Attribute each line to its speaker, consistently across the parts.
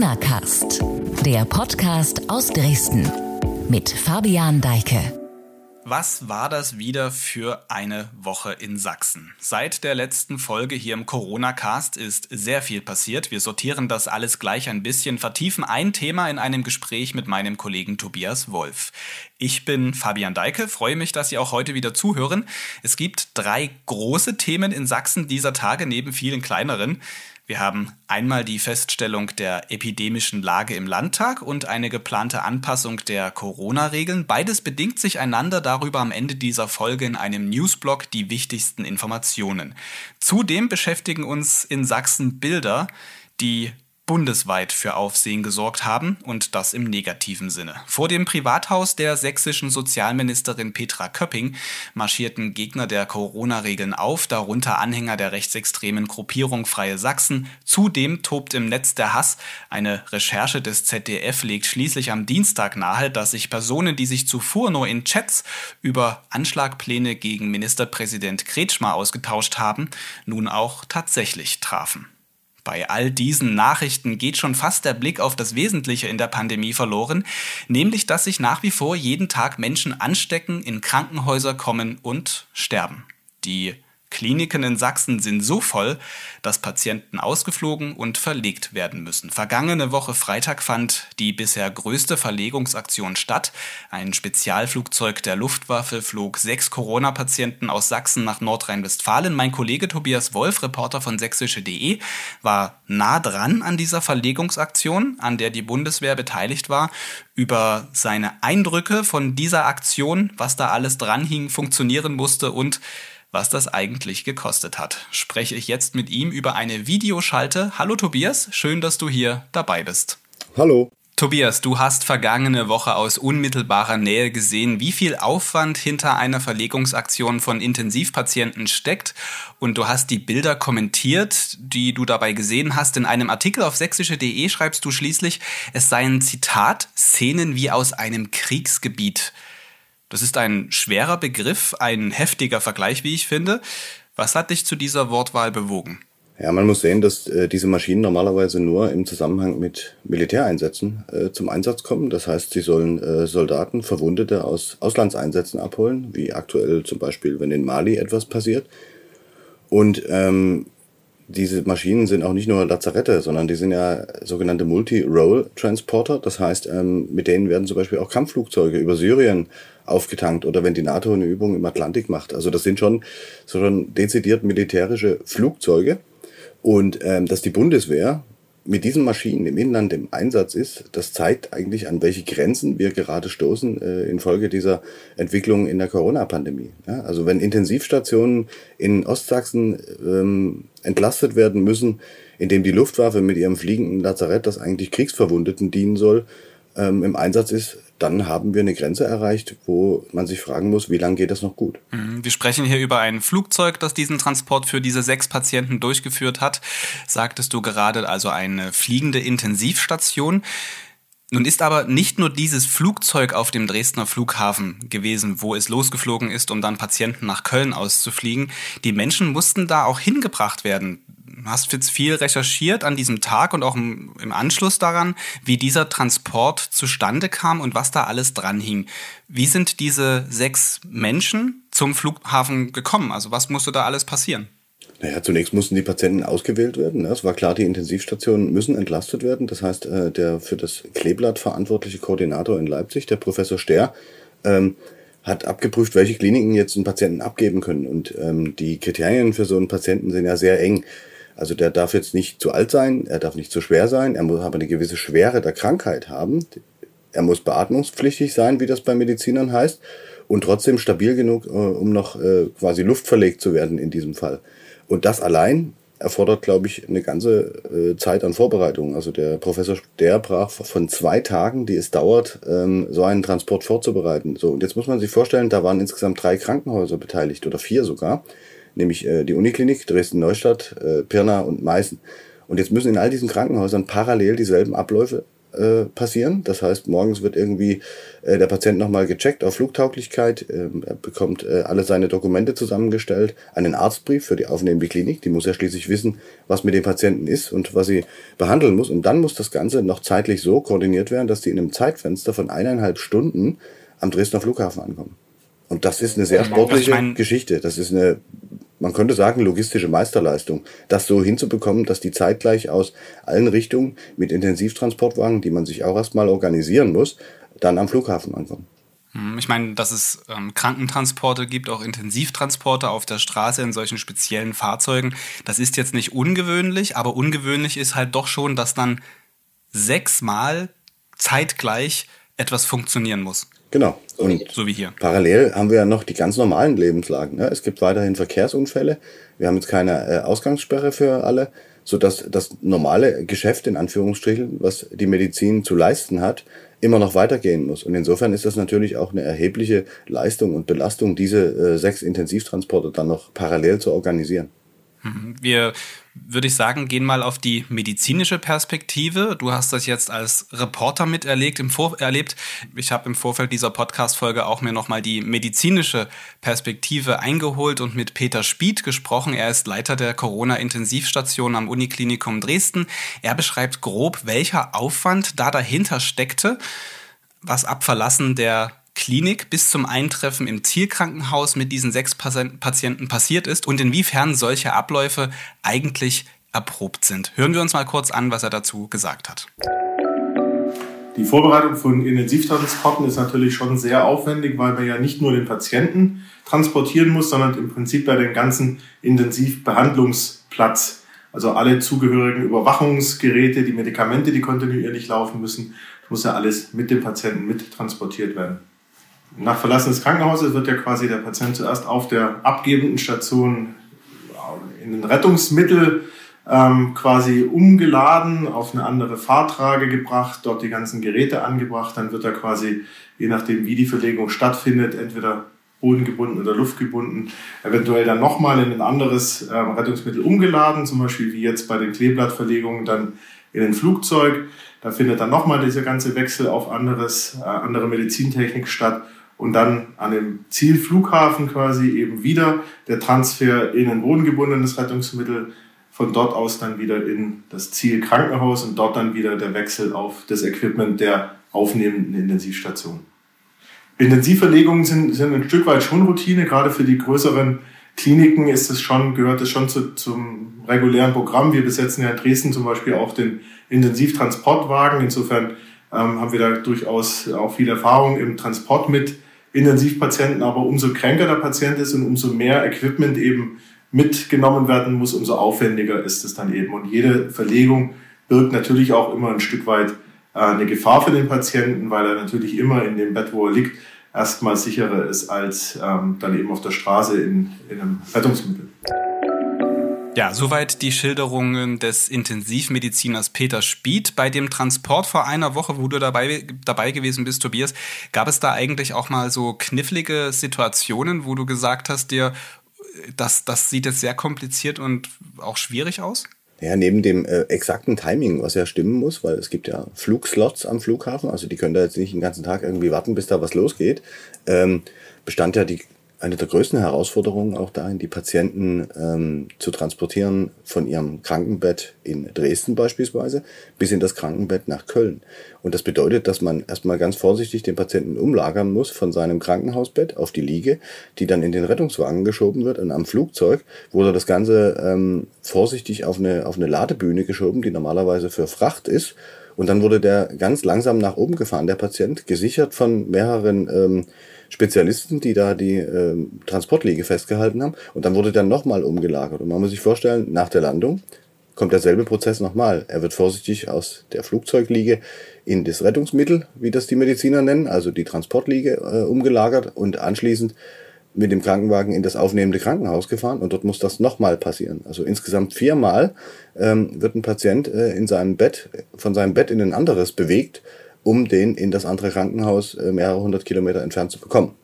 Speaker 1: Corona Cast, der Podcast aus Dresden mit Fabian Deike.
Speaker 2: Was war das wieder für eine Woche in Sachsen? Seit der letzten Folge hier im Corona-Cast ist sehr viel passiert. Wir sortieren das alles gleich ein bisschen, vertiefen ein Thema in einem Gespräch mit meinem Kollegen Tobias Wolf. Ich bin Fabian Deike, freue mich, dass Sie auch heute wieder zuhören. Es gibt drei große Themen in Sachsen dieser Tage neben vielen kleineren. Wir haben einmal die Feststellung der epidemischen Lage im Landtag und eine geplante Anpassung der Corona-Regeln. Beides bedingt sich einander darüber am Ende dieser Folge in einem Newsblog die wichtigsten Informationen. Zudem beschäftigen uns in Sachsen Bilder, die bundesweit für Aufsehen gesorgt haben und das im negativen Sinne. Vor dem Privathaus der sächsischen Sozialministerin Petra Köpping marschierten Gegner der Corona-Regeln auf, darunter Anhänger der rechtsextremen Gruppierung Freie Sachsen. Zudem tobt im Netz der Hass. Eine Recherche des ZDF legt schließlich am Dienstag nahe, dass sich Personen, die sich zuvor nur in Chats über Anschlagpläne gegen Ministerpräsident Kretschmer ausgetauscht haben, nun auch tatsächlich trafen. Bei all diesen Nachrichten geht schon fast der Blick auf das Wesentliche in der Pandemie verloren, nämlich dass sich nach wie vor jeden Tag Menschen anstecken, in Krankenhäuser kommen und sterben. Die Kliniken in Sachsen sind so voll, dass Patienten ausgeflogen und verlegt werden müssen. Vergangene Woche Freitag fand die bisher größte Verlegungsaktion statt. Ein Spezialflugzeug der Luftwaffe flog sechs Corona-Patienten aus Sachsen nach Nordrhein-Westfalen. Mein Kollege Tobias Wolf, Reporter von sächsische.de, war nah dran an dieser Verlegungsaktion, an der die Bundeswehr beteiligt war. Über seine Eindrücke von dieser Aktion, was da alles dranhing, funktionieren musste und was das eigentlich gekostet hat. Spreche ich jetzt mit ihm über eine Videoschalte. Hallo Tobias, schön, dass du hier dabei bist.
Speaker 3: Hallo.
Speaker 2: Tobias, du hast vergangene Woche aus unmittelbarer Nähe gesehen, wie viel Aufwand hinter einer Verlegungsaktion von Intensivpatienten steckt. Und du hast die Bilder kommentiert, die du dabei gesehen hast. In einem Artikel auf sächsische.de schreibst du schließlich, es seien Zitat, Szenen wie aus einem Kriegsgebiet. Das ist ein schwerer Begriff, ein heftiger Vergleich, wie ich finde. Was hat dich zu dieser Wortwahl bewogen?
Speaker 3: Ja, man muss sehen, dass äh, diese Maschinen normalerweise nur im Zusammenhang mit Militäreinsätzen äh, zum Einsatz kommen. Das heißt, sie sollen äh, Soldaten, Verwundete aus Auslandseinsätzen abholen, wie aktuell zum Beispiel, wenn in Mali etwas passiert. Und ähm, diese Maschinen sind auch nicht nur Lazarette, sondern die sind ja sogenannte Multi-Role-Transporter. Das heißt, ähm, mit denen werden zum Beispiel auch Kampfflugzeuge über Syrien aufgetankt oder wenn die NATO eine Übung im Atlantik macht. Also das sind schon, so schon dezidiert militärische Flugzeuge. Und ähm, dass die Bundeswehr mit diesen Maschinen im Inland im Einsatz ist, das zeigt eigentlich, an welche Grenzen wir gerade stoßen äh, infolge dieser Entwicklung in der Corona-Pandemie. Ja, also wenn Intensivstationen in Ostsachsen ähm, entlastet werden müssen, indem die Luftwaffe mit ihrem fliegenden Lazarett, das eigentlich Kriegsverwundeten dienen soll, ähm, im Einsatz ist, dann haben wir eine Grenze erreicht, wo man sich fragen muss, wie lange geht das noch gut?
Speaker 2: Mhm. Wir sprechen hier über ein Flugzeug, das diesen Transport für diese sechs Patienten durchgeführt hat. Sagtest du gerade, also eine fliegende Intensivstation. Nun ist aber nicht nur dieses Flugzeug auf dem Dresdner Flughafen gewesen, wo es losgeflogen ist, um dann Patienten nach Köln auszufliegen. Die Menschen mussten da auch hingebracht werden hast jetzt viel recherchiert an diesem Tag und auch im, Anschluss daran, wie dieser Transport zustande kam und was da alles dran hing. Wie sind diese sechs Menschen zum Flughafen gekommen? Also was musste da alles passieren?
Speaker 3: Naja, zunächst mussten die Patienten ausgewählt werden. Es war klar, die Intensivstationen müssen entlastet werden. Das heißt, äh, der für das Kleeblatt verantwortliche Koordinator in Leipzig, der Professor Ster, ähm, hat abgeprüft, welche Kliniken jetzt einen Patienten abgeben können. Und ähm, die Kriterien für so einen Patienten sind ja sehr eng. Also der darf jetzt nicht zu alt sein, er darf nicht zu schwer sein, er muss aber eine gewisse Schwere der Krankheit haben. Er muss beatmungspflichtig sein, wie das bei Medizinern heißt, und trotzdem stabil genug, äh, um noch äh, quasi luftverlegt zu werden in diesem Fall. Und das allein erfordert, glaube ich, eine ganze äh, Zeit an Vorbereitung. Also der Professor der brach von zwei Tagen, die es dauert, ähm, so einen Transport vorzubereiten. So, und jetzt muss man sich vorstellen, da waren insgesamt drei Krankenhäuser beteiligt oder vier sogar nämlich äh, die Uniklinik Dresden-Neustadt, äh, Pirna und Meißen. Und jetzt müssen in all diesen Krankenhäusern parallel dieselben Abläufe äh, passieren. Das heißt, morgens wird irgendwie äh, der Patient nochmal gecheckt auf Flugtauglichkeit. Ähm, er bekommt äh, alle seine Dokumente zusammengestellt, einen Arztbrief für die aufnehmende Klinik. Die muss ja schließlich wissen, was mit dem Patienten ist und was sie behandeln muss. Und dann muss das Ganze noch zeitlich so koordiniert werden, dass die in einem Zeitfenster von eineinhalb Stunden am Dresdner Flughafen ankommen. Und das ist eine sehr sportliche ich mein, Geschichte. Das ist eine, man könnte sagen, logistische Meisterleistung. Das so hinzubekommen, dass die zeitgleich aus allen Richtungen mit Intensivtransportwagen, die man sich auch erstmal organisieren muss, dann am Flughafen ankommen.
Speaker 2: Hm, ich meine, dass es ähm, Krankentransporte gibt, auch Intensivtransporte auf der Straße in solchen speziellen Fahrzeugen. Das ist jetzt nicht ungewöhnlich, aber ungewöhnlich ist halt doch schon, dass dann sechsmal zeitgleich etwas funktionieren muss.
Speaker 3: Genau. Und so wie hier. Parallel haben wir ja noch die ganz normalen Lebenslagen. Ne? Es gibt weiterhin Verkehrsunfälle. Wir haben jetzt keine äh, Ausgangssperre für alle, sodass das normale Geschäft in Anführungsstrichen, was die Medizin zu leisten hat, immer noch weitergehen muss. Und insofern ist das natürlich auch eine erhebliche Leistung und Belastung, diese äh, sechs Intensivtransporte dann noch parallel zu organisieren.
Speaker 2: Mhm. Wir, würde ich sagen, gehen mal auf die medizinische Perspektive. Du hast das jetzt als Reporter miterlebt. Im Vor erlebt. Ich habe im Vorfeld dieser Podcast-Folge auch mir nochmal die medizinische Perspektive eingeholt und mit Peter Spied gesprochen. Er ist Leiter der Corona-Intensivstation am Uniklinikum Dresden. Er beschreibt grob, welcher Aufwand da dahinter steckte, was ab Verlassen der Klinik bis zum Eintreffen im Zielkrankenhaus mit diesen sechs Patienten passiert ist und inwiefern solche Abläufe eigentlich erprobt sind. Hören wir uns mal kurz an, was er dazu gesagt hat.
Speaker 4: Die Vorbereitung von Intensivtransporten ist natürlich schon sehr aufwendig, weil man ja nicht nur den Patienten transportieren muss, sondern im Prinzip bei den ganzen Intensivbehandlungsplatz. Also alle zugehörigen Überwachungsgeräte, die Medikamente, die kontinuierlich laufen müssen, muss ja alles mit dem Patienten mit transportiert werden. Nach Verlassen des Krankenhauses wird ja quasi der Patient zuerst auf der abgebenden Station in ein Rettungsmittel ähm, quasi umgeladen, auf eine andere Fahrtrage gebracht, dort die ganzen Geräte angebracht. Dann wird er quasi, je nachdem wie die Verlegung stattfindet, entweder bodengebunden oder luftgebunden, eventuell dann nochmal in ein anderes äh, Rettungsmittel umgeladen, zum Beispiel wie jetzt bei den Kleeblattverlegungen dann in ein Flugzeug. Da findet dann nochmal dieser ganze Wechsel auf anderes, äh, andere Medizintechnik statt und dann an dem Zielflughafen quasi eben wieder der Transfer in ein bodengebundenes Rettungsmittel, von dort aus dann wieder in das Zielkrankenhaus und dort dann wieder der Wechsel auf das Equipment der aufnehmenden Intensivstation. Intensivverlegungen sind, sind ein Stück weit schon Routine, gerade für die größeren Kliniken ist es schon, gehört es schon zu, zum regulären Programm. Wir besetzen ja in Dresden zum Beispiel auch den Intensivtransportwagen. Insofern ähm, haben wir da durchaus auch viel Erfahrung im Transport mit Intensivpatienten, aber umso kränker der Patient ist und umso mehr Equipment eben mitgenommen werden muss, umso aufwendiger ist es dann eben. Und jede Verlegung birgt natürlich auch immer ein Stück weit äh, eine Gefahr für den Patienten, weil er natürlich immer in dem Bett, wo er liegt, erstmal sicherer ist als ähm, dann eben auf der Straße in, in einem Rettungsmittel.
Speaker 2: Ja, soweit die Schilderungen des Intensivmediziners Peter Spied. Bei dem Transport vor einer Woche, wo du dabei, dabei gewesen bist, Tobias, gab es da eigentlich auch mal so knifflige Situationen, wo du gesagt hast dir, das, das sieht jetzt sehr kompliziert und auch schwierig aus?
Speaker 3: Ja, neben dem äh, exakten Timing, was ja stimmen muss, weil es gibt ja Flugslots am Flughafen, also die können da jetzt nicht den ganzen Tag irgendwie warten, bis da was losgeht, ähm, bestand ja die eine der größten Herausforderungen auch darin, die Patienten ähm, zu transportieren von ihrem Krankenbett in Dresden beispielsweise bis in das Krankenbett nach Köln. Und das bedeutet, dass man erstmal ganz vorsichtig den Patienten umlagern muss von seinem Krankenhausbett auf die Liege, die dann in den Rettungswagen geschoben wird und am Flugzeug wurde das Ganze ähm, vorsichtig auf eine, auf eine Ladebühne geschoben, die normalerweise für Fracht ist. Und dann wurde der ganz langsam nach oben gefahren, der Patient, gesichert von mehreren ähm, Spezialisten, die da die äh, Transportliege festgehalten haben. Und dann wurde dann nochmal umgelagert. Und man muss sich vorstellen, nach der Landung kommt derselbe Prozess nochmal. Er wird vorsichtig aus der Flugzeugliege in das Rettungsmittel, wie das die Mediziner nennen, also die Transportliege, äh, umgelagert und anschließend mit dem Krankenwagen in das aufnehmende Krankenhaus gefahren und dort muss das nochmal passieren. Also insgesamt viermal ähm, wird ein Patient äh, in seinem Bett, von seinem Bett in ein anderes bewegt um den in das andere Krankenhaus äh, mehrere hundert Kilometer entfernt zu bekommen.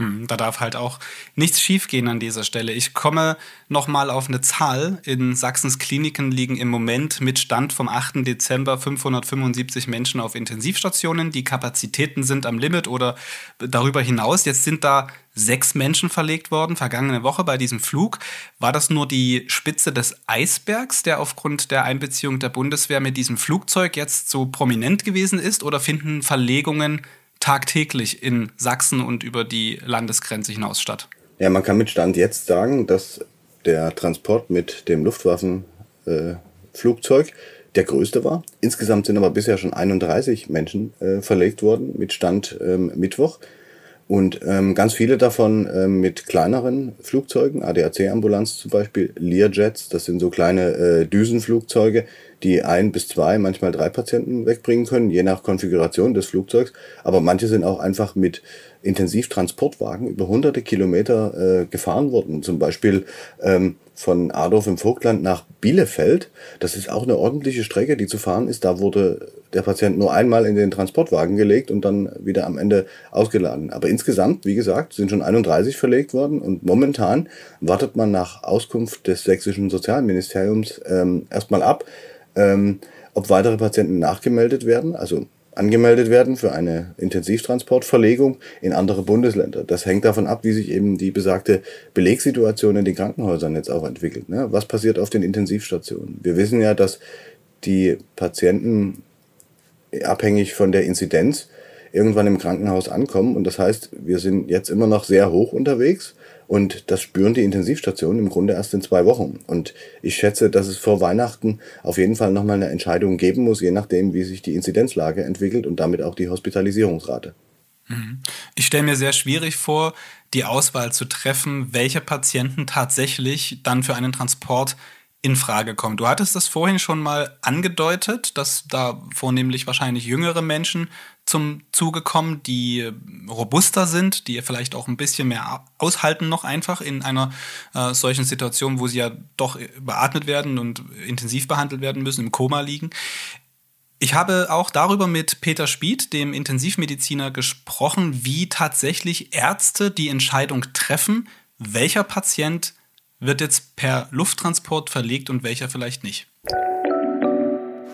Speaker 2: Hm, da darf halt auch nichts schiefgehen an dieser Stelle. Ich komme nochmal auf eine Zahl. In Sachsens Kliniken liegen im Moment mit Stand vom 8. Dezember 575 Menschen auf Intensivstationen. Die Kapazitäten sind am Limit oder darüber hinaus. Jetzt sind da sechs Menschen verlegt worden, vergangene Woche bei diesem Flug. War das nur die Spitze des Eisbergs, der aufgrund der Einbeziehung der Bundeswehr mit diesem Flugzeug jetzt so prominent gewesen ist? Oder finden Verlegungen tagtäglich in Sachsen und über die Landesgrenze hinaus statt?
Speaker 3: Ja, man kann mit Stand jetzt sagen, dass der Transport mit dem Luftwaffenflugzeug äh, der größte war. Insgesamt sind aber bisher schon 31 Menschen äh, verlegt worden mit Stand ähm, Mittwoch. Und ähm, ganz viele davon ähm, mit kleineren Flugzeugen, ADAC-Ambulanz zum Beispiel, Learjets, das sind so kleine äh, Düsenflugzeuge, die ein bis zwei, manchmal drei Patienten wegbringen können, je nach Konfiguration des Flugzeugs. Aber manche sind auch einfach mit Intensivtransportwagen über hunderte Kilometer äh, gefahren worden. Zum Beispiel ähm, von Adorf im Vogtland nach Bielefeld. Das ist auch eine ordentliche Strecke, die zu fahren ist. Da wurde der Patient nur einmal in den Transportwagen gelegt und dann wieder am Ende ausgeladen. Aber insgesamt, wie gesagt, sind schon 31 verlegt worden und momentan wartet man nach Auskunft des sächsischen Sozialministeriums ähm, erstmal ab, ähm, ob weitere Patienten nachgemeldet werden. Also angemeldet werden für eine Intensivtransportverlegung in andere Bundesländer. Das hängt davon ab, wie sich eben die besagte Belegssituation in den Krankenhäusern jetzt auch entwickelt. Ne? Was passiert auf den Intensivstationen? Wir wissen ja, dass die Patienten abhängig von der Inzidenz irgendwann im Krankenhaus ankommen. Und das heißt, wir sind jetzt immer noch sehr hoch unterwegs und das spüren die Intensivstationen im Grunde erst in zwei Wochen. Und ich schätze, dass es vor Weihnachten auf jeden Fall nochmal eine Entscheidung geben muss, je nachdem, wie sich die Inzidenzlage entwickelt und damit auch die Hospitalisierungsrate.
Speaker 2: Mhm. Ich stelle mir sehr schwierig vor, die Auswahl zu treffen, welche Patienten tatsächlich dann für einen Transport in Frage kommen. Du hattest das vorhin schon mal angedeutet, dass da vornehmlich wahrscheinlich jüngere Menschen zum Zuge kommen, die robuster sind, die vielleicht auch ein bisschen mehr aushalten noch einfach in einer äh, solchen Situation, wo sie ja doch beatmet werden und intensiv behandelt werden müssen, im Koma liegen. Ich habe auch darüber mit Peter Spied, dem Intensivmediziner, gesprochen, wie tatsächlich Ärzte die Entscheidung treffen, welcher Patient wird jetzt per Lufttransport verlegt und welcher vielleicht nicht.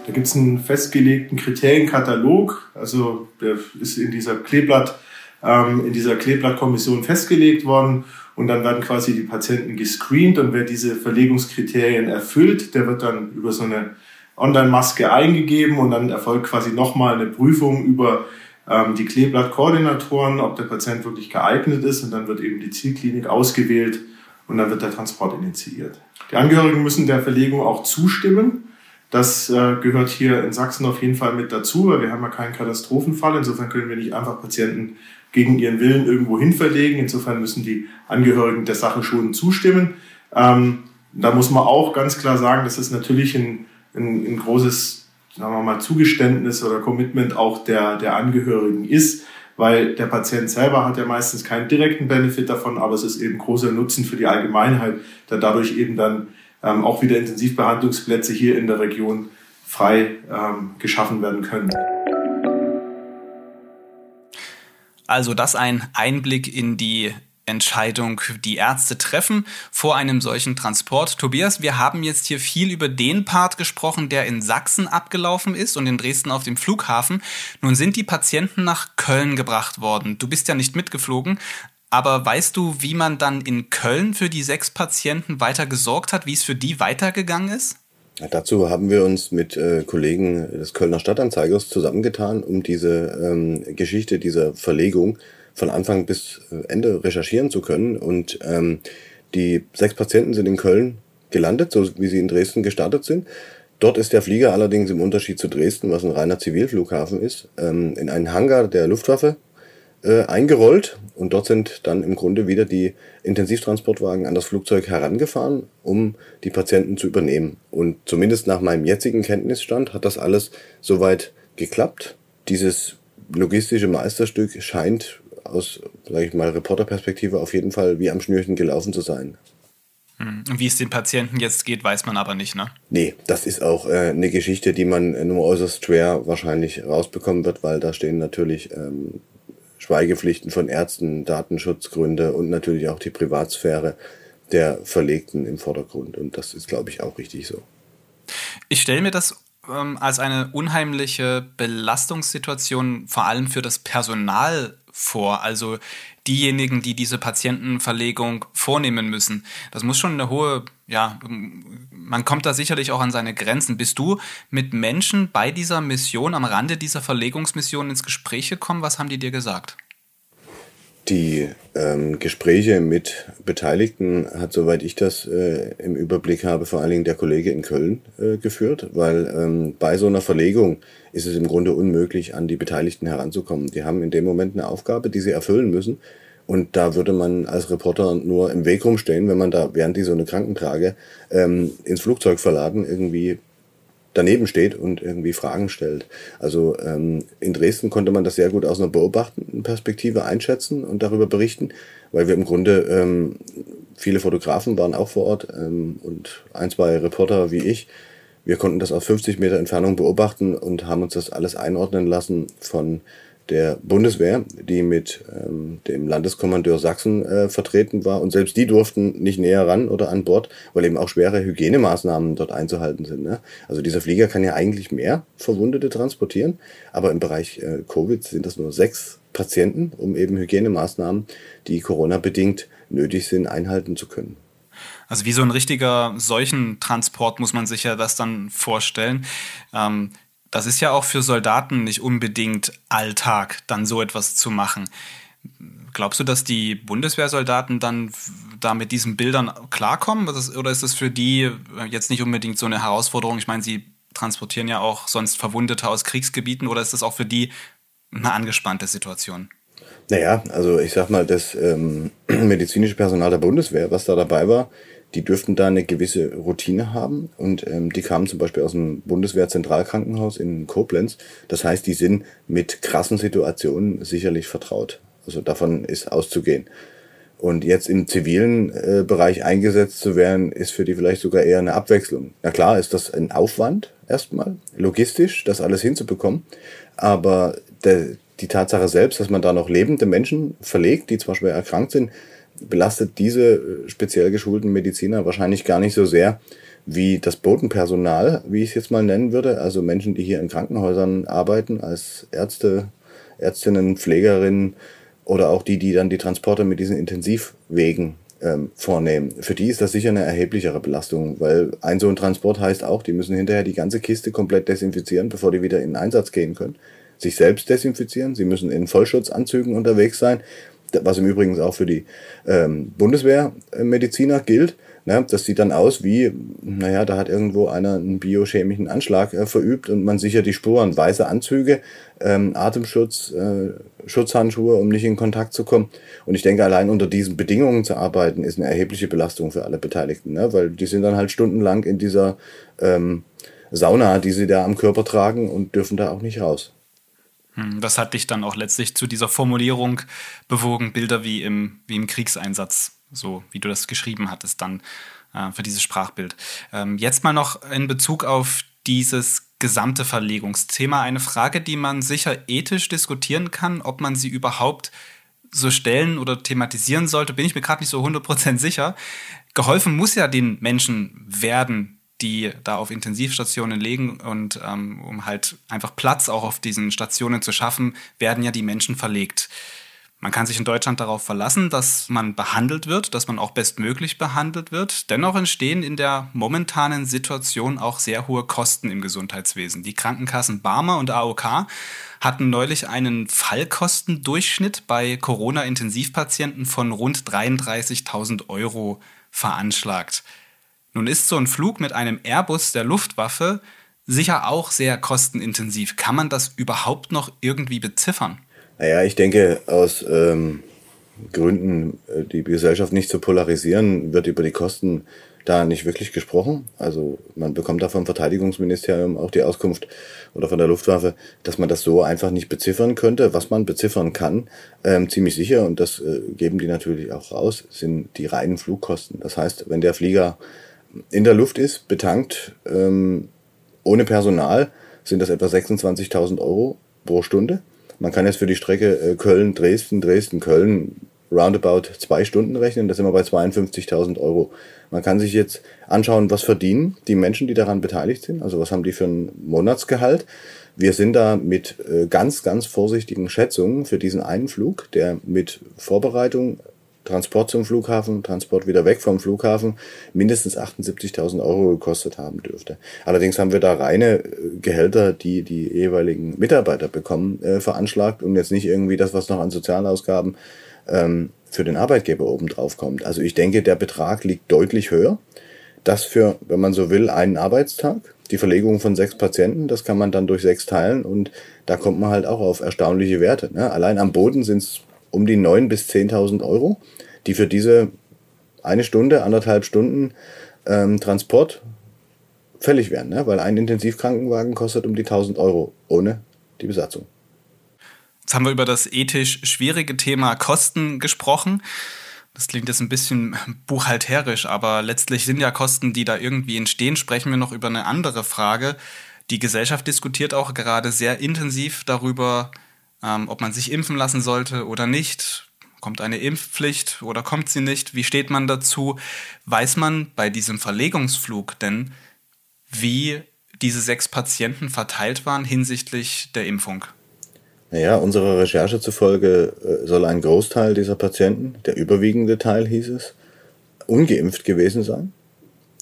Speaker 4: Da gibt es einen festgelegten Kriterienkatalog, also der ist in dieser Kleeblatt, ähm, in dieser Kleeblattkommission festgelegt worden und dann werden quasi die Patienten gescreent und wer diese Verlegungskriterien erfüllt, der wird dann über so eine Online-Maske eingegeben und dann erfolgt quasi nochmal eine Prüfung über ähm, die Kleeblattkoordinatoren, ob der Patient wirklich geeignet ist und dann wird eben die Zielklinik ausgewählt und dann wird der Transport initiiert. Die Angehörigen müssen der Verlegung auch zustimmen. Das äh, gehört hier in Sachsen auf jeden Fall mit dazu, weil wir haben ja keinen Katastrophenfall. Insofern können wir nicht einfach Patienten gegen ihren Willen irgendwo hin verlegen. Insofern müssen die Angehörigen der Sache schon zustimmen. Ähm, da muss man auch ganz klar sagen, dass es natürlich ein, ein, ein großes sagen wir mal, Zugeständnis oder Commitment auch der, der Angehörigen ist, weil der Patient selber hat ja meistens keinen direkten Benefit davon, aber es ist eben großer Nutzen für die Allgemeinheit, da dadurch eben dann ähm, auch wieder Intensivbehandlungsplätze hier in der Region frei ähm, geschaffen werden können.
Speaker 2: Also das ein Einblick in die Entscheidung die Ärzte treffen vor einem solchen Transport. Tobias, wir haben jetzt hier viel über den Part gesprochen, der in Sachsen abgelaufen ist und in Dresden auf dem Flughafen. Nun sind die Patienten nach Köln gebracht worden. Du bist ja nicht mitgeflogen, aber weißt du, wie man dann in Köln für die sechs Patienten weiter gesorgt hat, wie es für die weitergegangen ist?
Speaker 3: Dazu haben wir uns mit äh, Kollegen des Kölner Stadtanzeigers zusammengetan, um diese ähm, Geschichte dieser Verlegung von Anfang bis äh, Ende recherchieren zu können. Und ähm, die sechs Patienten sind in Köln gelandet, so wie sie in Dresden gestartet sind. Dort ist der Flieger allerdings im Unterschied zu Dresden, was ein reiner Zivilflughafen ist, ähm, in einen Hangar der Luftwaffe äh, eingerollt und dort sind dann im Grunde wieder die Intensivtransportwagen an das Flugzeug herangefahren, um die Patienten zu übernehmen. Und zumindest nach meinem jetzigen Kenntnisstand hat das alles soweit geklappt. Dieses logistische Meisterstück scheint aus, sage ich mal, Reporterperspektive auf jeden Fall wie am Schnürchen gelaufen zu sein.
Speaker 2: Hm. Wie es den Patienten jetzt geht, weiß man aber nicht, ne?
Speaker 3: Nee, das ist auch äh, eine Geschichte, die man nur äußerst schwer wahrscheinlich rausbekommen wird, weil da stehen natürlich ähm, Schweigepflichten von Ärzten, Datenschutzgründe und natürlich auch die Privatsphäre der Verlegten im Vordergrund. Und das ist, glaube ich, auch richtig so.
Speaker 2: Ich stelle mir das ähm, als eine unheimliche Belastungssituation vor allem für das Personal vor. Also diejenigen, die diese Patientenverlegung vornehmen müssen. Das muss schon eine hohe, ja, man kommt da sicherlich auch an seine Grenzen. Bist du mit Menschen bei dieser Mission, am Rande dieser Verlegungsmission ins Gespräch gekommen? Was haben die dir gesagt?
Speaker 3: Die ähm, Gespräche mit Beteiligten hat, soweit ich das äh, im Überblick habe, vor allen Dingen der Kollege in Köln äh, geführt, weil ähm, bei so einer Verlegung ist es im Grunde unmöglich, an die Beteiligten heranzukommen. Die haben in dem Moment eine Aufgabe, die sie erfüllen müssen. Und da würde man als Reporter nur im Weg rumstehen, wenn man da, während die so eine Krankentrage ähm, ins Flugzeug verladen, irgendwie daneben steht und irgendwie Fragen stellt. Also ähm, in Dresden konnte man das sehr gut aus einer beobachtenden Perspektive einschätzen und darüber berichten, weil wir im Grunde ähm, viele Fotografen waren auch vor Ort ähm, und ein, zwei Reporter wie ich. Wir konnten das aus 50 Meter Entfernung beobachten und haben uns das alles einordnen lassen von der Bundeswehr, die mit ähm, dem Landeskommandeur Sachsen äh, vertreten war. Und selbst die durften nicht näher ran oder an Bord, weil eben auch schwere Hygienemaßnahmen dort einzuhalten sind. Ne? Also dieser Flieger kann ja eigentlich mehr Verwundete transportieren, aber im Bereich äh, Covid sind das nur sechs Patienten, um eben Hygienemaßnahmen, die Corona-bedingt nötig sind, einhalten zu können.
Speaker 2: Also wie so ein richtiger Seuchentransport muss man sich ja das dann vorstellen. Ähm, das ist ja auch für Soldaten nicht unbedingt Alltag, dann so etwas zu machen. Glaubst du, dass die Bundeswehrsoldaten dann da mit diesen Bildern klarkommen? Oder ist das für die jetzt nicht unbedingt so eine Herausforderung? Ich meine, sie transportieren ja auch sonst Verwundete aus Kriegsgebieten oder ist das auch für die eine angespannte Situation?
Speaker 3: Naja, also ich sag mal, das ähm, medizinische Personal der Bundeswehr, was da dabei war, die dürften da eine gewisse Routine haben und ähm, die kamen zum Beispiel aus dem Bundeswehr-Zentralkrankenhaus in Koblenz. Das heißt, die sind mit krassen Situationen sicherlich vertraut. Also davon ist auszugehen. Und jetzt im zivilen äh, Bereich eingesetzt zu werden, ist für die vielleicht sogar eher eine Abwechslung. Na klar, ist das ein Aufwand erstmal, logistisch, das alles hinzubekommen. Aber der, die Tatsache selbst, dass man da noch lebende Menschen verlegt, die zwar schwer erkrankt sind, belastet diese äh, speziell geschulten Mediziner wahrscheinlich gar nicht so sehr wie das Botenpersonal, wie ich es jetzt mal nennen würde, also Menschen, die hier in Krankenhäusern arbeiten als Ärzte, Ärztinnen, Pflegerinnen oder auch die, die dann die Transporte mit diesen Intensivwegen ähm, vornehmen. Für die ist das sicher eine erheblichere Belastung, weil ein so ein Transport heißt auch, die müssen hinterher die ganze Kiste komplett desinfizieren, bevor die wieder in den Einsatz gehen können. Sich selbst desinfizieren, sie müssen in Vollschutzanzügen unterwegs sein was im Übrigen auch für die ähm, Bundeswehrmediziner gilt, ne, das sieht dann aus wie, naja, da hat irgendwo einer einen biochemischen Anschlag äh, verübt und man sichert die Spuren, weiße Anzüge, ähm, Atemschutz, äh, Schutzhandschuhe, um nicht in Kontakt zu kommen. Und ich denke, allein unter diesen Bedingungen zu arbeiten, ist eine erhebliche Belastung für alle Beteiligten, ne? weil die sind dann halt stundenlang in dieser ähm, Sauna, die sie da am Körper tragen und dürfen da auch nicht raus.
Speaker 2: Hm, das hat dich dann auch letztlich zu dieser Formulierung bewogen, Bilder wie im, wie im Kriegseinsatz, so wie du das geschrieben hattest dann äh, für dieses Sprachbild. Ähm, jetzt mal noch in Bezug auf dieses gesamte Verlegungsthema eine Frage, die man sicher ethisch diskutieren kann, ob man sie überhaupt so stellen oder thematisieren sollte, bin ich mir gerade nicht so 100% sicher. Geholfen muss ja den Menschen werden, die da auf Intensivstationen legen und ähm, um halt einfach Platz auch auf diesen Stationen zu schaffen, werden ja die Menschen verlegt. Man kann sich in Deutschland darauf verlassen, dass man behandelt wird, dass man auch bestmöglich behandelt wird. Dennoch entstehen in der momentanen Situation auch sehr hohe Kosten im Gesundheitswesen. Die Krankenkassen Barmer und AOK hatten neulich einen Fallkostendurchschnitt bei Corona-Intensivpatienten von rund 33.000 Euro veranschlagt. Nun ist so ein Flug mit einem Airbus der Luftwaffe sicher auch sehr kostenintensiv. Kann man das überhaupt noch irgendwie beziffern?
Speaker 3: Naja, ich denke, aus ähm, Gründen, äh, die Gesellschaft nicht zu polarisieren, wird über die Kosten da nicht wirklich gesprochen. Also man bekommt da vom Verteidigungsministerium auch die Auskunft oder von der Luftwaffe, dass man das so einfach nicht beziffern könnte. Was man beziffern kann, ähm, ziemlich sicher, und das äh, geben die natürlich auch raus, sind die reinen Flugkosten. Das heißt, wenn der Flieger in der Luft ist, betankt, ähm, ohne Personal, sind das etwa 26.000 Euro pro Stunde. Man kann jetzt für die Strecke äh, Köln-Dresden, Dresden-Köln roundabout zwei Stunden rechnen, da sind wir bei 52.000 Euro. Man kann sich jetzt anschauen, was verdienen die Menschen, die daran beteiligt sind, also was haben die für ein Monatsgehalt. Wir sind da mit äh, ganz, ganz vorsichtigen Schätzungen für diesen einen Flug, der mit Vorbereitung, Transport zum Flughafen, Transport wieder weg vom Flughafen mindestens 78.000 Euro gekostet haben dürfte. Allerdings haben wir da reine äh, Gehälter, die die jeweiligen Mitarbeiter bekommen, äh, veranschlagt und jetzt nicht irgendwie das, was noch an Sozialausgaben ähm, für den Arbeitgeber obendrauf kommt. Also ich denke, der Betrag liegt deutlich höher. Das für, wenn man so will, einen Arbeitstag. Die Verlegung von sechs Patienten, das kann man dann durch sechs teilen und da kommt man halt auch auf erstaunliche Werte. Ne? Allein am Boden sind es um die neun bis zehntausend Euro, die für diese eine Stunde, anderthalb Stunden ähm, Transport fällig werden, ne? weil ein Intensivkrankenwagen kostet um die 1000 Euro ohne die Besatzung.
Speaker 2: Jetzt haben wir über das ethisch schwierige Thema Kosten gesprochen. Das klingt jetzt ein bisschen buchhalterisch, aber letztlich sind ja Kosten, die da irgendwie entstehen. Sprechen wir noch über eine andere Frage. Die Gesellschaft diskutiert auch gerade sehr intensiv darüber, ähm, ob man sich impfen lassen sollte oder nicht. Kommt eine Impfpflicht oder kommt sie nicht? Wie steht man dazu? Weiß man bei diesem Verlegungsflug denn, wie diese sechs Patienten verteilt waren hinsichtlich der Impfung?
Speaker 3: Naja, unserer Recherche zufolge äh, soll ein Großteil dieser Patienten, der überwiegende Teil hieß es, ungeimpft gewesen sein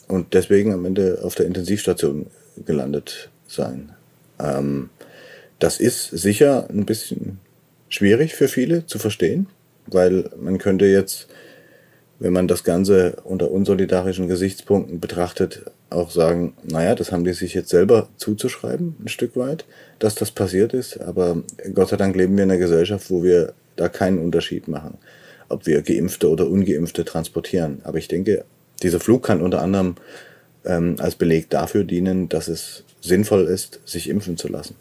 Speaker 3: und deswegen am Ende auf der Intensivstation gelandet sein. Ähm, das ist sicher ein bisschen schwierig für viele zu verstehen, weil man könnte jetzt, wenn man das Ganze unter unsolidarischen Gesichtspunkten betrachtet, auch sagen, naja, das haben die sich jetzt selber zuzuschreiben, ein Stück weit, dass das passiert ist. Aber Gott sei Dank leben wir in einer Gesellschaft, wo wir da keinen Unterschied machen, ob wir Geimpfte oder Ungeimpfte transportieren. Aber ich denke, dieser Flug kann unter anderem ähm, als Beleg dafür dienen, dass es sinnvoll ist, sich impfen zu lassen.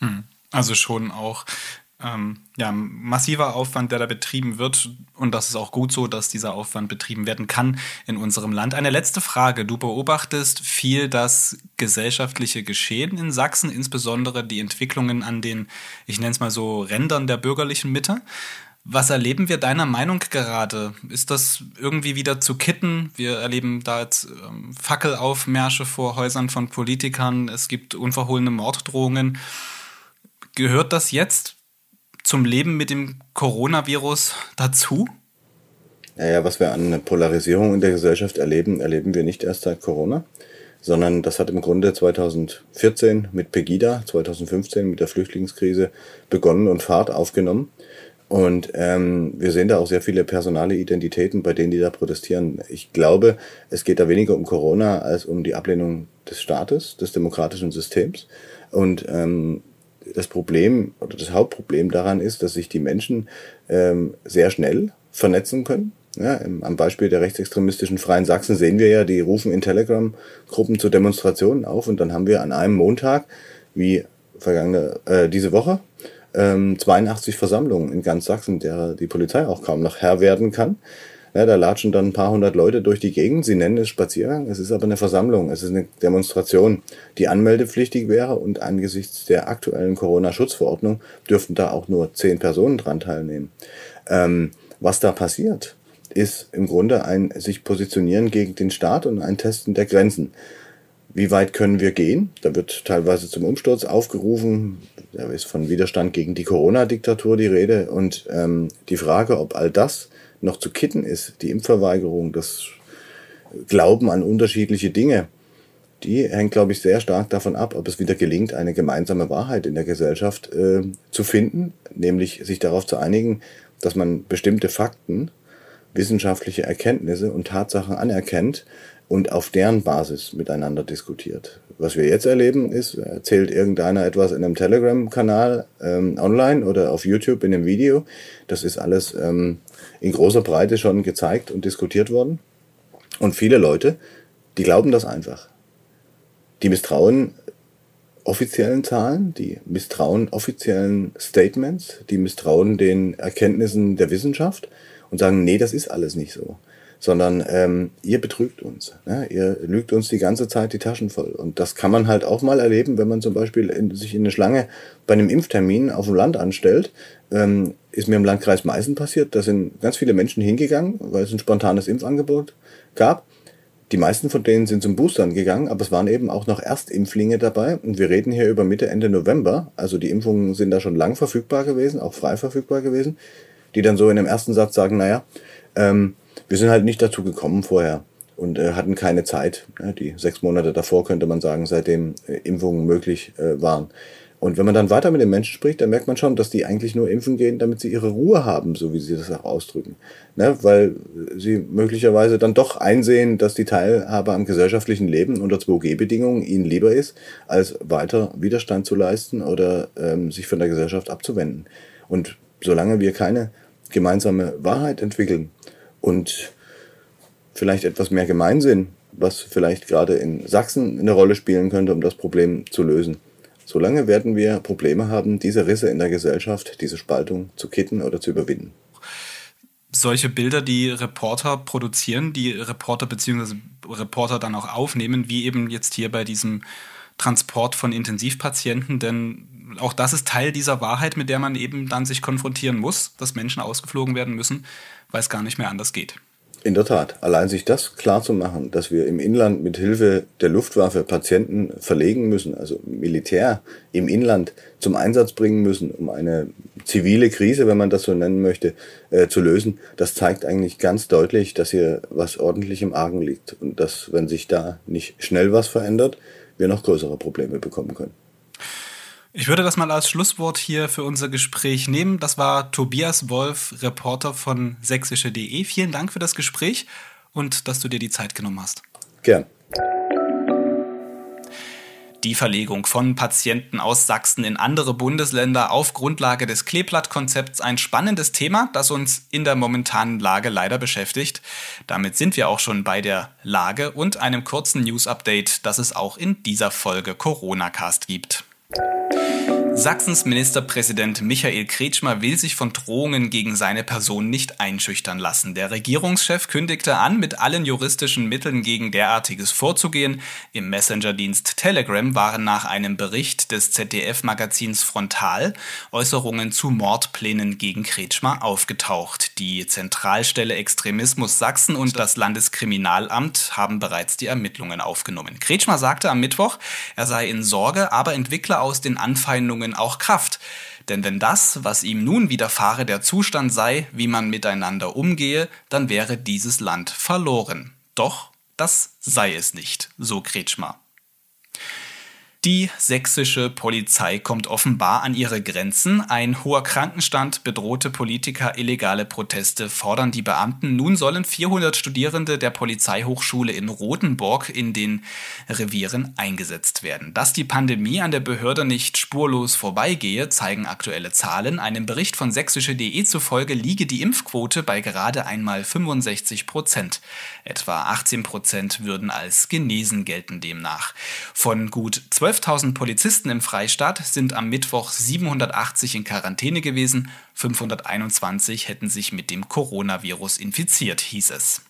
Speaker 2: Hm. Also schon auch ähm, ja, massiver Aufwand, der da betrieben wird. Und das ist auch gut so, dass dieser Aufwand betrieben werden kann in unserem Land. Eine letzte Frage. Du beobachtest viel das gesellschaftliche Geschehen in Sachsen, insbesondere die Entwicklungen an den, ich nenne es mal so, Rändern der bürgerlichen Mitte. Was erleben wir deiner Meinung gerade? Ist das irgendwie wieder zu kitten? Wir erleben da jetzt ähm, Fackelaufmärsche vor Häusern von Politikern. Es gibt unverhohlene Morddrohungen. Gehört das jetzt zum Leben mit dem Coronavirus dazu?
Speaker 3: Naja, was wir an Polarisierung in der Gesellschaft erleben, erleben wir nicht erst seit Corona, sondern das hat im Grunde 2014 mit Pegida, 2015 mit der Flüchtlingskrise begonnen und Fahrt aufgenommen. Und ähm, wir sehen da auch sehr viele personale Identitäten bei denen, die da protestieren. Ich glaube, es geht da weniger um Corona als um die Ablehnung des Staates, des demokratischen Systems. Und ähm, das Problem oder das Hauptproblem daran ist, dass sich die Menschen ähm, sehr schnell vernetzen können. Ja, am Beispiel der rechtsextremistischen Freien Sachsen sehen wir ja, die rufen in Telegram-Gruppen zu Demonstrationen auf und dann haben wir an einem Montag, wie vergangene, äh, diese Woche, ähm, 82 Versammlungen in ganz Sachsen, der die Polizei auch kaum noch Herr werden kann. Ja, da latschen dann ein paar hundert Leute durch die Gegend. Sie nennen es Spaziergang. Es ist aber eine Versammlung. Es ist eine Demonstration, die anmeldepflichtig wäre. Und angesichts der aktuellen Corona-Schutzverordnung dürften da auch nur zehn Personen dran teilnehmen. Ähm, was da passiert, ist im Grunde ein sich positionieren gegen den Staat und ein Testen der Grenzen. Wie weit können wir gehen? Da wird teilweise zum Umsturz aufgerufen. Da ist von Widerstand gegen die Corona-Diktatur die Rede. Und ähm, die Frage, ob all das noch zu kitten ist, die Impfverweigerung, das Glauben an unterschiedliche Dinge, die hängt, glaube ich, sehr stark davon ab, ob es wieder gelingt, eine gemeinsame Wahrheit in der Gesellschaft äh, zu finden, nämlich sich darauf zu einigen, dass man bestimmte Fakten, wissenschaftliche Erkenntnisse und Tatsachen anerkennt und auf deren Basis miteinander diskutiert. Was wir jetzt erleben, ist, erzählt irgendeiner etwas in einem Telegram-Kanal ähm, online oder auf YouTube in einem Video. Das ist alles ähm, in großer Breite schon gezeigt und diskutiert worden. Und viele Leute, die glauben das einfach. Die misstrauen offiziellen Zahlen, die misstrauen offiziellen Statements, die misstrauen den Erkenntnissen der Wissenschaft und sagen, nee, das ist alles nicht so. Sondern ähm, ihr betrügt uns. Ne? Ihr lügt uns die ganze Zeit die Taschen voll. Und das kann man halt auch mal erleben, wenn man zum Beispiel in, sich in eine Schlange bei einem Impftermin auf dem Land anstellt. Ähm, ist mir im Landkreis Meißen passiert. Da sind ganz viele Menschen hingegangen, weil es ein spontanes Impfangebot gab. Die meisten von denen sind zum Boostern gegangen, aber es waren eben auch noch Erstimpflinge dabei. Und wir reden hier über Mitte, Ende November. Also die Impfungen sind da schon lang verfügbar gewesen, auch frei verfügbar gewesen. Die dann so in dem ersten Satz sagen, naja, ähm, wir sind halt nicht dazu gekommen vorher und äh, hatten keine Zeit. Ja, die sechs Monate davor könnte man sagen, seitdem äh, Impfungen möglich äh, waren. Und wenn man dann weiter mit den Menschen spricht, dann merkt man schon, dass die eigentlich nur impfen gehen, damit sie ihre Ruhe haben, so wie sie das auch ausdrücken. Ne? Weil sie möglicherweise dann doch einsehen, dass die Teilhabe am gesellschaftlichen Leben unter 2G-Bedingungen ihnen lieber ist, als weiter Widerstand zu leisten oder ähm, sich von der Gesellschaft abzuwenden. Und solange wir keine gemeinsame Wahrheit entwickeln und vielleicht etwas mehr Gemeinsinn, was vielleicht gerade in Sachsen eine Rolle spielen könnte, um das Problem zu lösen, Solange werden wir Probleme haben, diese Risse in der Gesellschaft, diese Spaltung zu kitten oder zu überwinden.
Speaker 2: Solche Bilder, die Reporter produzieren, die Reporter bzw. Reporter dann auch aufnehmen, wie eben jetzt hier bei diesem Transport von Intensivpatienten, denn auch das ist Teil dieser Wahrheit, mit der man eben dann sich konfrontieren muss, dass Menschen ausgeflogen werden müssen, weil es gar nicht mehr anders geht.
Speaker 3: In der Tat. Allein sich das klar zu machen, dass wir im Inland mit Hilfe der Luftwaffe Patienten verlegen müssen, also Militär im Inland zum Einsatz bringen müssen, um eine zivile Krise, wenn man das so nennen möchte, äh, zu lösen, das zeigt eigentlich ganz deutlich, dass hier was ordentlich im Argen liegt und dass, wenn sich da nicht schnell was verändert, wir noch größere Probleme bekommen können.
Speaker 2: Ich würde das mal als Schlusswort hier für unser Gespräch nehmen. Das war Tobias Wolf, Reporter von sächsische.de. Vielen Dank für das Gespräch und dass du dir die Zeit genommen hast.
Speaker 3: Gern.
Speaker 2: Die Verlegung von Patienten aus Sachsen in andere Bundesländer auf Grundlage des Kleeblattkonzepts ein spannendes Thema, das uns in der momentanen Lage leider beschäftigt. Damit sind wir auch schon bei der Lage und einem kurzen News-Update, das es auch in dieser Folge Corona Cast gibt. Sachsens Ministerpräsident Michael Kretschmer will sich von Drohungen gegen seine Person nicht einschüchtern lassen. Der Regierungschef kündigte an, mit allen juristischen Mitteln gegen derartiges vorzugehen. Im Messenger-Dienst Telegram waren nach einem Bericht des ZDF-Magazins Frontal Äußerungen zu Mordplänen gegen Kretschmer aufgetaucht. Die Zentralstelle Extremismus Sachsen und das Landeskriminalamt haben bereits die Ermittlungen aufgenommen. Kretschmer sagte am Mittwoch, er sei in Sorge, aber entwickle aus den Anfeindungen Beziehungen auch Kraft. Denn wenn das, was ihm nun widerfahre, der Zustand sei, wie man miteinander umgehe, dann wäre dieses Land verloren. Doch das sei es nicht, so Kretschmer. Die sächsische Polizei kommt offenbar an ihre Grenzen. Ein hoher Krankenstand bedrohte Politiker, illegale Proteste fordern die Beamten. Nun sollen 400 Studierende der Polizeihochschule in Rothenburg in den Revieren eingesetzt werden. Dass die Pandemie an der Behörde nicht spurlos vorbeigehe, zeigen aktuelle Zahlen. Einem Bericht von sächsische.de zufolge liege die Impfquote bei gerade einmal 65 Prozent. Etwa 18 Prozent würden als genesen gelten demnach. Von gut 12.000 Polizisten im Freistaat sind am Mittwoch 780 in Quarantäne gewesen, 521 hätten sich mit dem Coronavirus infiziert, hieß es.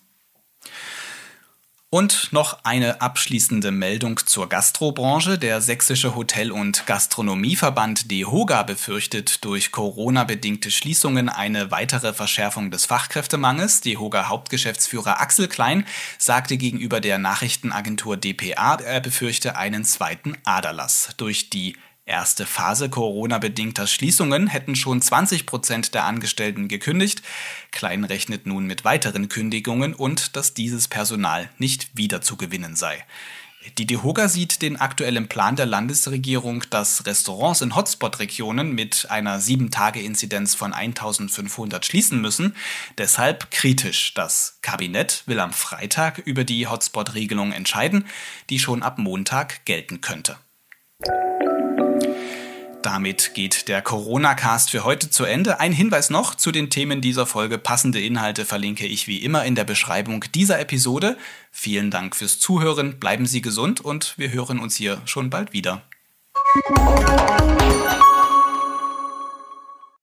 Speaker 2: Und noch eine abschließende Meldung zur Gastrobranche. Der Sächsische Hotel- und Gastronomieverband DEHOGA befürchtet durch Corona-bedingte Schließungen eine weitere Verschärfung des Fachkräftemangels. DEHOGA-Hauptgeschäftsführer Axel Klein sagte gegenüber der Nachrichtenagentur dpa, er befürchte einen zweiten Aderlass. Durch die erste Phase Corona-bedingter Schließungen hätten schon 20 Prozent der Angestellten gekündigt. Klein rechnet nun mit weiteren Kündigungen und dass dieses Personal nicht wieder zu gewinnen sei. Die DEHOGA sieht den aktuellen Plan der Landesregierung, dass Restaurants in Hotspot-Regionen mit einer 7-Tage-Inzidenz von 1500 schließen müssen, deshalb kritisch. Das Kabinett will am Freitag über die Hotspot-Regelung entscheiden, die schon ab Montag gelten könnte. Damit geht der Corona-Cast für heute zu Ende. Ein Hinweis noch zu den Themen dieser Folge. Passende Inhalte verlinke ich wie immer in der Beschreibung dieser Episode. Vielen Dank fürs Zuhören, bleiben Sie gesund und wir hören uns hier schon bald wieder.